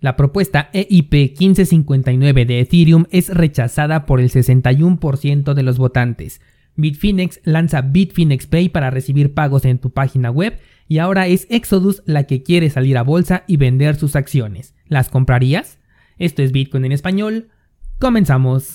La propuesta EIP 1559 de Ethereum es rechazada por el 61% de los votantes. Bitfinex lanza Bitfinex Pay para recibir pagos en tu página web y ahora es Exodus la que quiere salir a bolsa y vender sus acciones. ¿Las comprarías? Esto es Bitcoin en español. Comenzamos.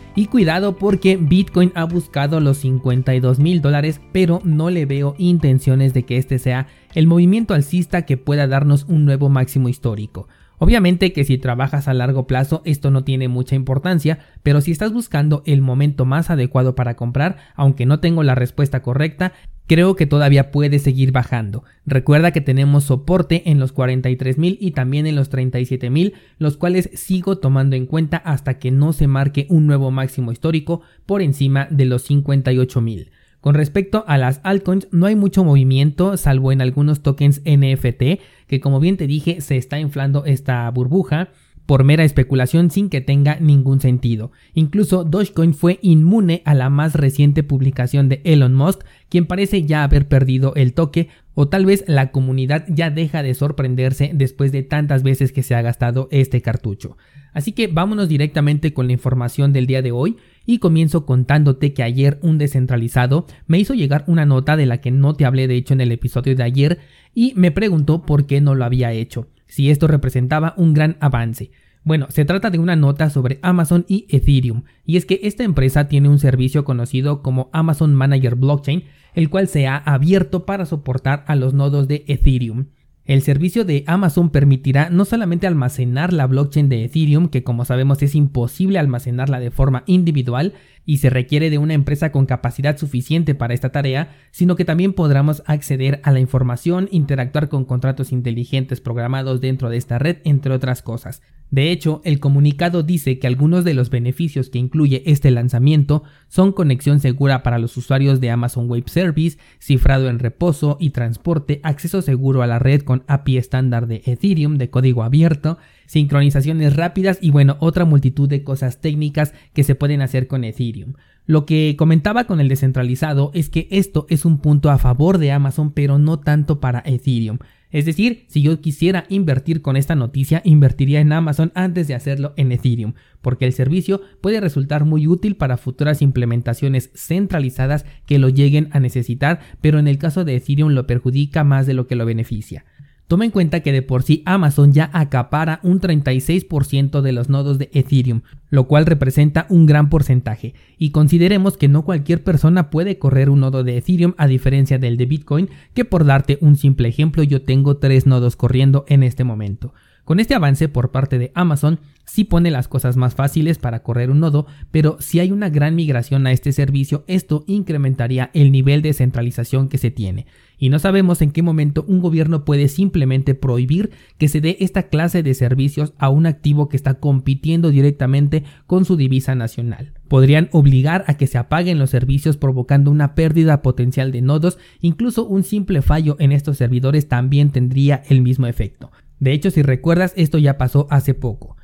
y cuidado porque Bitcoin ha buscado los 52 mil dólares, pero no le veo intenciones de que este sea el movimiento alcista que pueda darnos un nuevo máximo histórico. Obviamente que si trabajas a largo plazo esto no tiene mucha importancia, pero si estás buscando el momento más adecuado para comprar, aunque no tengo la respuesta correcta, creo que todavía puede seguir bajando. Recuerda que tenemos soporte en los 43.000 y también en los 37.000, los cuales sigo tomando en cuenta hasta que no se marque un nuevo máximo histórico por encima de los 58.000. Con respecto a las altcoins, no hay mucho movimiento, salvo en algunos tokens NFT, que como bien te dije, se está inflando esta burbuja por mera especulación sin que tenga ningún sentido. Incluso Dogecoin fue inmune a la más reciente publicación de Elon Musk, quien parece ya haber perdido el toque, o tal vez la comunidad ya deja de sorprenderse después de tantas veces que se ha gastado este cartucho. Así que vámonos directamente con la información del día de hoy y comienzo contándote que ayer un descentralizado me hizo llegar una nota de la que no te hablé de hecho en el episodio de ayer y me preguntó por qué no lo había hecho, si esto representaba un gran avance. Bueno, se trata de una nota sobre Amazon y Ethereum, y es que esta empresa tiene un servicio conocido como Amazon Manager Blockchain, el cual se ha abierto para soportar a los nodos de Ethereum. El servicio de Amazon permitirá no solamente almacenar la blockchain de Ethereum, que como sabemos es imposible almacenarla de forma individual y se requiere de una empresa con capacidad suficiente para esta tarea, sino que también podremos acceder a la información, interactuar con contratos inteligentes programados dentro de esta red, entre otras cosas. De hecho, el comunicado dice que algunos de los beneficios que incluye este lanzamiento son conexión segura para los usuarios de Amazon Web Service, cifrado en reposo y transporte, acceso seguro a la red con API estándar de Ethereum de código abierto, sincronizaciones rápidas y bueno, otra multitud de cosas técnicas que se pueden hacer con Ethereum. Lo que comentaba con el descentralizado es que esto es un punto a favor de Amazon pero no tanto para Ethereum. Es decir, si yo quisiera invertir con esta noticia, invertiría en Amazon antes de hacerlo en Ethereum, porque el servicio puede resultar muy útil para futuras implementaciones centralizadas que lo lleguen a necesitar, pero en el caso de Ethereum lo perjudica más de lo que lo beneficia. Toma en cuenta que de por sí Amazon ya acapara un 36% de los nodos de Ethereum, lo cual representa un gran porcentaje, y consideremos que no cualquier persona puede correr un nodo de Ethereum a diferencia del de Bitcoin, que por darte un simple ejemplo yo tengo tres nodos corriendo en este momento. Con este avance por parte de Amazon, sí pone las cosas más fáciles para correr un nodo, pero si hay una gran migración a este servicio, esto incrementaría el nivel de centralización que se tiene. Y no sabemos en qué momento un gobierno puede simplemente prohibir que se dé esta clase de servicios a un activo que está compitiendo directamente con su divisa nacional. Podrían obligar a que se apaguen los servicios provocando una pérdida potencial de nodos, incluso un simple fallo en estos servidores también tendría el mismo efecto. De hecho, si recuerdas, esto ya pasó hace poco.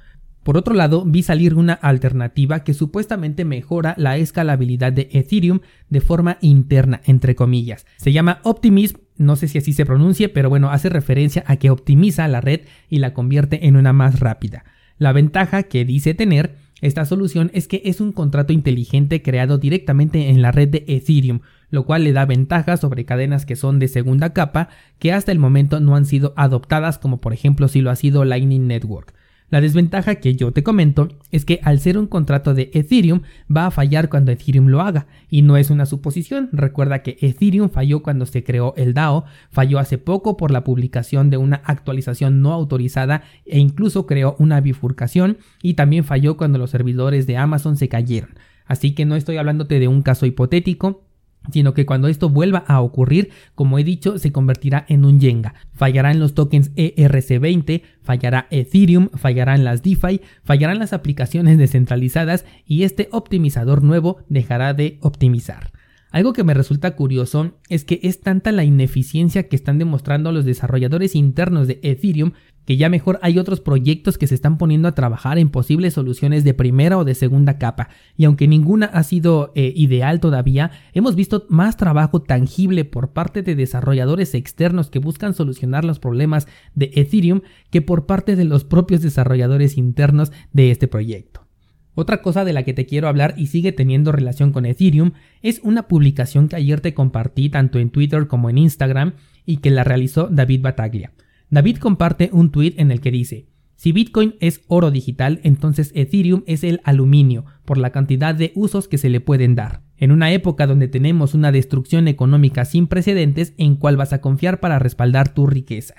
Por otro lado, vi salir una alternativa que supuestamente mejora la escalabilidad de Ethereum de forma interna, entre comillas. Se llama Optimism, no sé si así se pronuncie, pero bueno, hace referencia a que optimiza la red y la convierte en una más rápida. La ventaja que dice tener esta solución es que es un contrato inteligente creado directamente en la red de Ethereum, lo cual le da ventajas sobre cadenas que son de segunda capa que hasta el momento no han sido adoptadas como por ejemplo si lo ha sido Lightning Network. La desventaja que yo te comento es que al ser un contrato de Ethereum va a fallar cuando Ethereum lo haga y no es una suposición. Recuerda que Ethereum falló cuando se creó el DAO, falló hace poco por la publicación de una actualización no autorizada e incluso creó una bifurcación y también falló cuando los servidores de Amazon se cayeron. Así que no estoy hablándote de un caso hipotético, sino que cuando esto vuelva a ocurrir, como he dicho, se convertirá en un Jenga. Fallarán los tokens ERC20, fallará Ethereum, fallarán las DeFi, fallarán las aplicaciones descentralizadas y este optimizador nuevo dejará de optimizar. Algo que me resulta curioso es que es tanta la ineficiencia que están demostrando los desarrolladores internos de Ethereum que ya mejor hay otros proyectos que se están poniendo a trabajar en posibles soluciones de primera o de segunda capa. Y aunque ninguna ha sido eh, ideal todavía, hemos visto más trabajo tangible por parte de desarrolladores externos que buscan solucionar los problemas de Ethereum que por parte de los propios desarrolladores internos de este proyecto. Otra cosa de la que te quiero hablar y sigue teniendo relación con Ethereum es una publicación que ayer te compartí tanto en Twitter como en Instagram y que la realizó David Bataglia. David comparte un tweet en el que dice, si Bitcoin es oro digital, entonces Ethereum es el aluminio, por la cantidad de usos que se le pueden dar. En una época donde tenemos una destrucción económica sin precedentes, ¿en cuál vas a confiar para respaldar tu riqueza?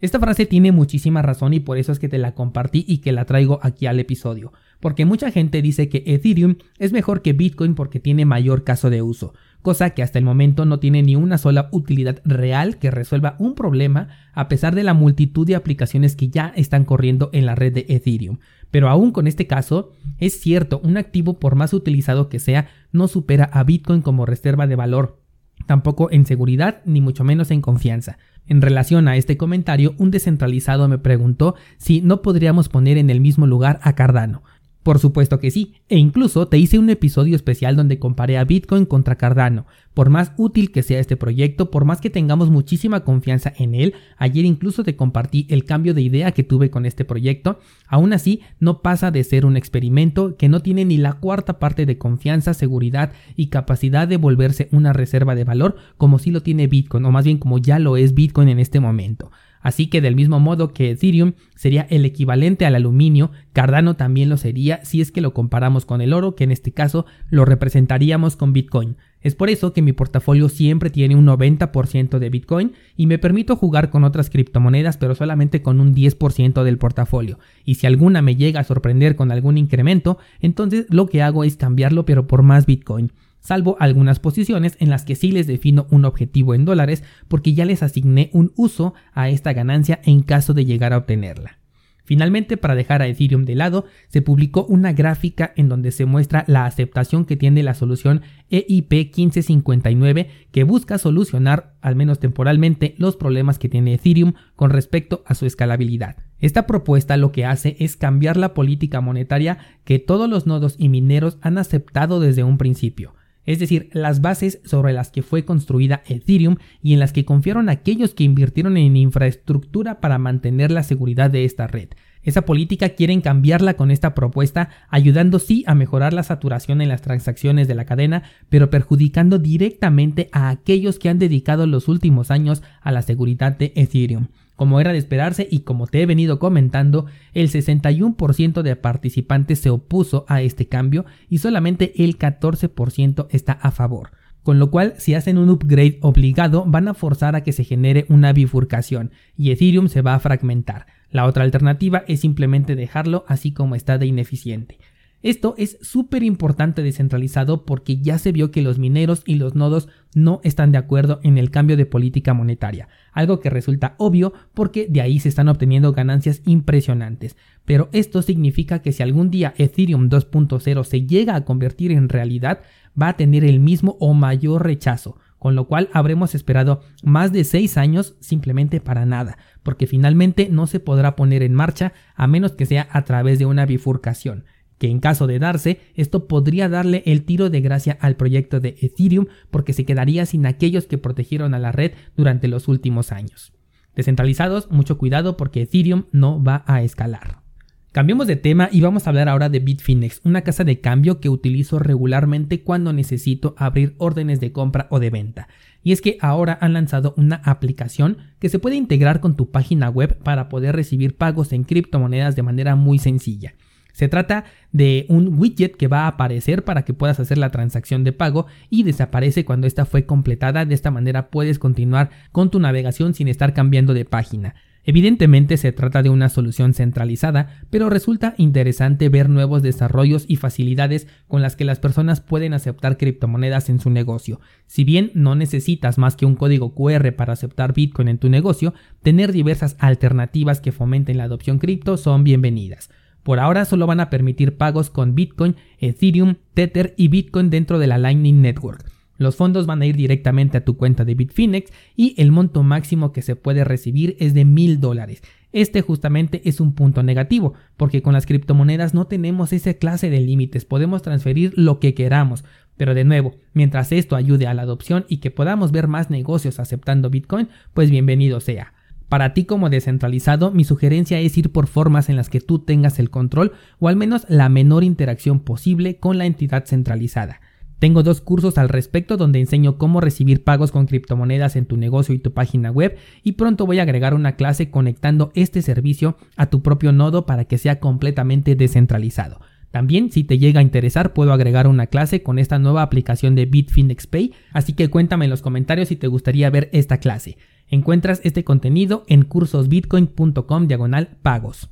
Esta frase tiene muchísima razón y por eso es que te la compartí y que la traigo aquí al episodio porque mucha gente dice que Ethereum es mejor que Bitcoin porque tiene mayor caso de uso, cosa que hasta el momento no tiene ni una sola utilidad real que resuelva un problema a pesar de la multitud de aplicaciones que ya están corriendo en la red de Ethereum. Pero aún con este caso, es cierto, un activo por más utilizado que sea, no supera a Bitcoin como reserva de valor, tampoco en seguridad ni mucho menos en confianza. En relación a este comentario, un descentralizado me preguntó si no podríamos poner en el mismo lugar a Cardano. Por supuesto que sí, e incluso te hice un episodio especial donde comparé a Bitcoin contra Cardano. Por más útil que sea este proyecto, por más que tengamos muchísima confianza en él, ayer incluso te compartí el cambio de idea que tuve con este proyecto, aún así no pasa de ser un experimento que no tiene ni la cuarta parte de confianza, seguridad y capacidad de volverse una reserva de valor como si lo tiene Bitcoin, o más bien como ya lo es Bitcoin en este momento. Así que del mismo modo que Ethereum sería el equivalente al aluminio, Cardano también lo sería si es que lo comparamos con el oro, que en este caso lo representaríamos con Bitcoin. Es por eso que mi portafolio siempre tiene un 90% de Bitcoin y me permito jugar con otras criptomonedas pero solamente con un 10% del portafolio. Y si alguna me llega a sorprender con algún incremento, entonces lo que hago es cambiarlo pero por más Bitcoin salvo algunas posiciones en las que sí les defino un objetivo en dólares porque ya les asigné un uso a esta ganancia en caso de llegar a obtenerla. Finalmente, para dejar a Ethereum de lado, se publicó una gráfica en donde se muestra la aceptación que tiene la solución EIP 1559 que busca solucionar, al menos temporalmente, los problemas que tiene Ethereum con respecto a su escalabilidad. Esta propuesta lo que hace es cambiar la política monetaria que todos los nodos y mineros han aceptado desde un principio es decir, las bases sobre las que fue construida Ethereum y en las que confiaron aquellos que invirtieron en infraestructura para mantener la seguridad de esta red. Esa política quieren cambiarla con esta propuesta, ayudando sí a mejorar la saturación en las transacciones de la cadena, pero perjudicando directamente a aquellos que han dedicado los últimos años a la seguridad de Ethereum. Como era de esperarse y como te he venido comentando, el 61% de participantes se opuso a este cambio y solamente el 14% está a favor. Con lo cual, si hacen un upgrade obligado, van a forzar a que se genere una bifurcación y Ethereum se va a fragmentar. La otra alternativa es simplemente dejarlo así como está de ineficiente. Esto es súper importante descentralizado porque ya se vio que los mineros y los nodos no están de acuerdo en el cambio de política monetaria, algo que resulta obvio porque de ahí se están obteniendo ganancias impresionantes. Pero esto significa que si algún día Ethereum 2.0 se llega a convertir en realidad, va a tener el mismo o mayor rechazo, con lo cual habremos esperado más de 6 años simplemente para nada, porque finalmente no se podrá poner en marcha a menos que sea a través de una bifurcación que en caso de darse, esto podría darle el tiro de gracia al proyecto de Ethereum porque se quedaría sin aquellos que protegieron a la red durante los últimos años. Descentralizados, mucho cuidado porque Ethereum no va a escalar. Cambiemos de tema y vamos a hablar ahora de Bitfinex, una casa de cambio que utilizo regularmente cuando necesito abrir órdenes de compra o de venta. Y es que ahora han lanzado una aplicación que se puede integrar con tu página web para poder recibir pagos en criptomonedas de manera muy sencilla. Se trata de un widget que va a aparecer para que puedas hacer la transacción de pago y desaparece cuando esta fue completada. De esta manera puedes continuar con tu navegación sin estar cambiando de página. Evidentemente se trata de una solución centralizada, pero resulta interesante ver nuevos desarrollos y facilidades con las que las personas pueden aceptar criptomonedas en su negocio. Si bien no necesitas más que un código QR para aceptar Bitcoin en tu negocio, tener diversas alternativas que fomenten la adopción cripto son bienvenidas. Por ahora solo van a permitir pagos con Bitcoin, Ethereum, Tether y Bitcoin dentro de la Lightning Network. Los fondos van a ir directamente a tu cuenta de Bitfinex y el monto máximo que se puede recibir es de mil dólares. Este justamente es un punto negativo, porque con las criptomonedas no tenemos esa clase de límites, podemos transferir lo que queramos. Pero de nuevo, mientras esto ayude a la adopción y que podamos ver más negocios aceptando Bitcoin, pues bienvenido sea. Para ti como descentralizado, mi sugerencia es ir por formas en las que tú tengas el control o al menos la menor interacción posible con la entidad centralizada. Tengo dos cursos al respecto donde enseño cómo recibir pagos con criptomonedas en tu negocio y tu página web y pronto voy a agregar una clase conectando este servicio a tu propio nodo para que sea completamente descentralizado. También, si te llega a interesar, puedo agregar una clase con esta nueva aplicación de Bitfinex Pay, así que cuéntame en los comentarios si te gustaría ver esta clase. Encuentras este contenido en cursosbitcoin.com diagonal pagos.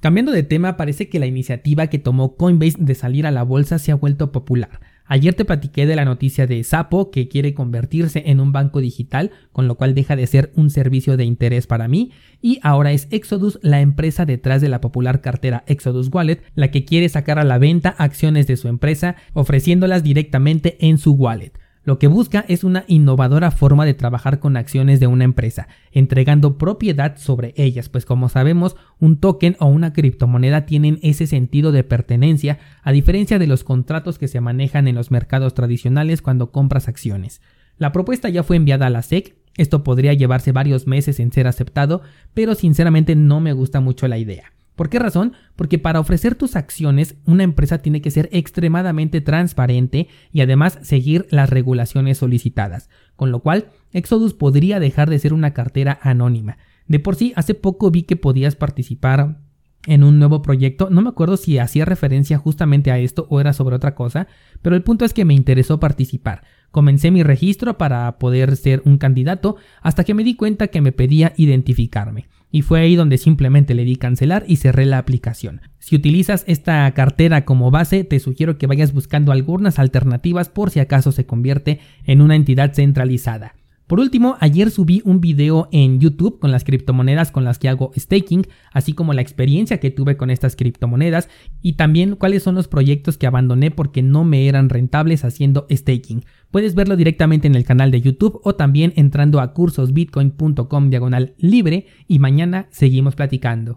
Cambiando de tema, parece que la iniciativa que tomó Coinbase de salir a la bolsa se ha vuelto popular. Ayer te platiqué de la noticia de Sapo que quiere convertirse en un banco digital, con lo cual deja de ser un servicio de interés para mí, y ahora es Exodus la empresa detrás de la popular cartera Exodus Wallet, la que quiere sacar a la venta acciones de su empresa ofreciéndolas directamente en su wallet. Lo que busca es una innovadora forma de trabajar con acciones de una empresa, entregando propiedad sobre ellas, pues como sabemos, un token o una criptomoneda tienen ese sentido de pertenencia, a diferencia de los contratos que se manejan en los mercados tradicionales cuando compras acciones. La propuesta ya fue enviada a la SEC, esto podría llevarse varios meses en ser aceptado, pero sinceramente no me gusta mucho la idea. ¿Por qué razón? Porque para ofrecer tus acciones una empresa tiene que ser extremadamente transparente y además seguir las regulaciones solicitadas, con lo cual Exodus podría dejar de ser una cartera anónima. De por sí, hace poco vi que podías participar en un nuevo proyecto. No me acuerdo si hacía referencia justamente a esto o era sobre otra cosa, pero el punto es que me interesó participar. Comencé mi registro para poder ser un candidato hasta que me di cuenta que me pedía identificarme. Y fue ahí donde simplemente le di cancelar y cerré la aplicación. Si utilizas esta cartera como base, te sugiero que vayas buscando algunas alternativas por si acaso se convierte en una entidad centralizada. Por último, ayer subí un video en YouTube con las criptomonedas con las que hago staking, así como la experiencia que tuve con estas criptomonedas y también cuáles son los proyectos que abandoné porque no me eran rentables haciendo staking. Puedes verlo directamente en el canal de YouTube o también entrando a cursosbitcoin.com diagonal libre y mañana seguimos platicando.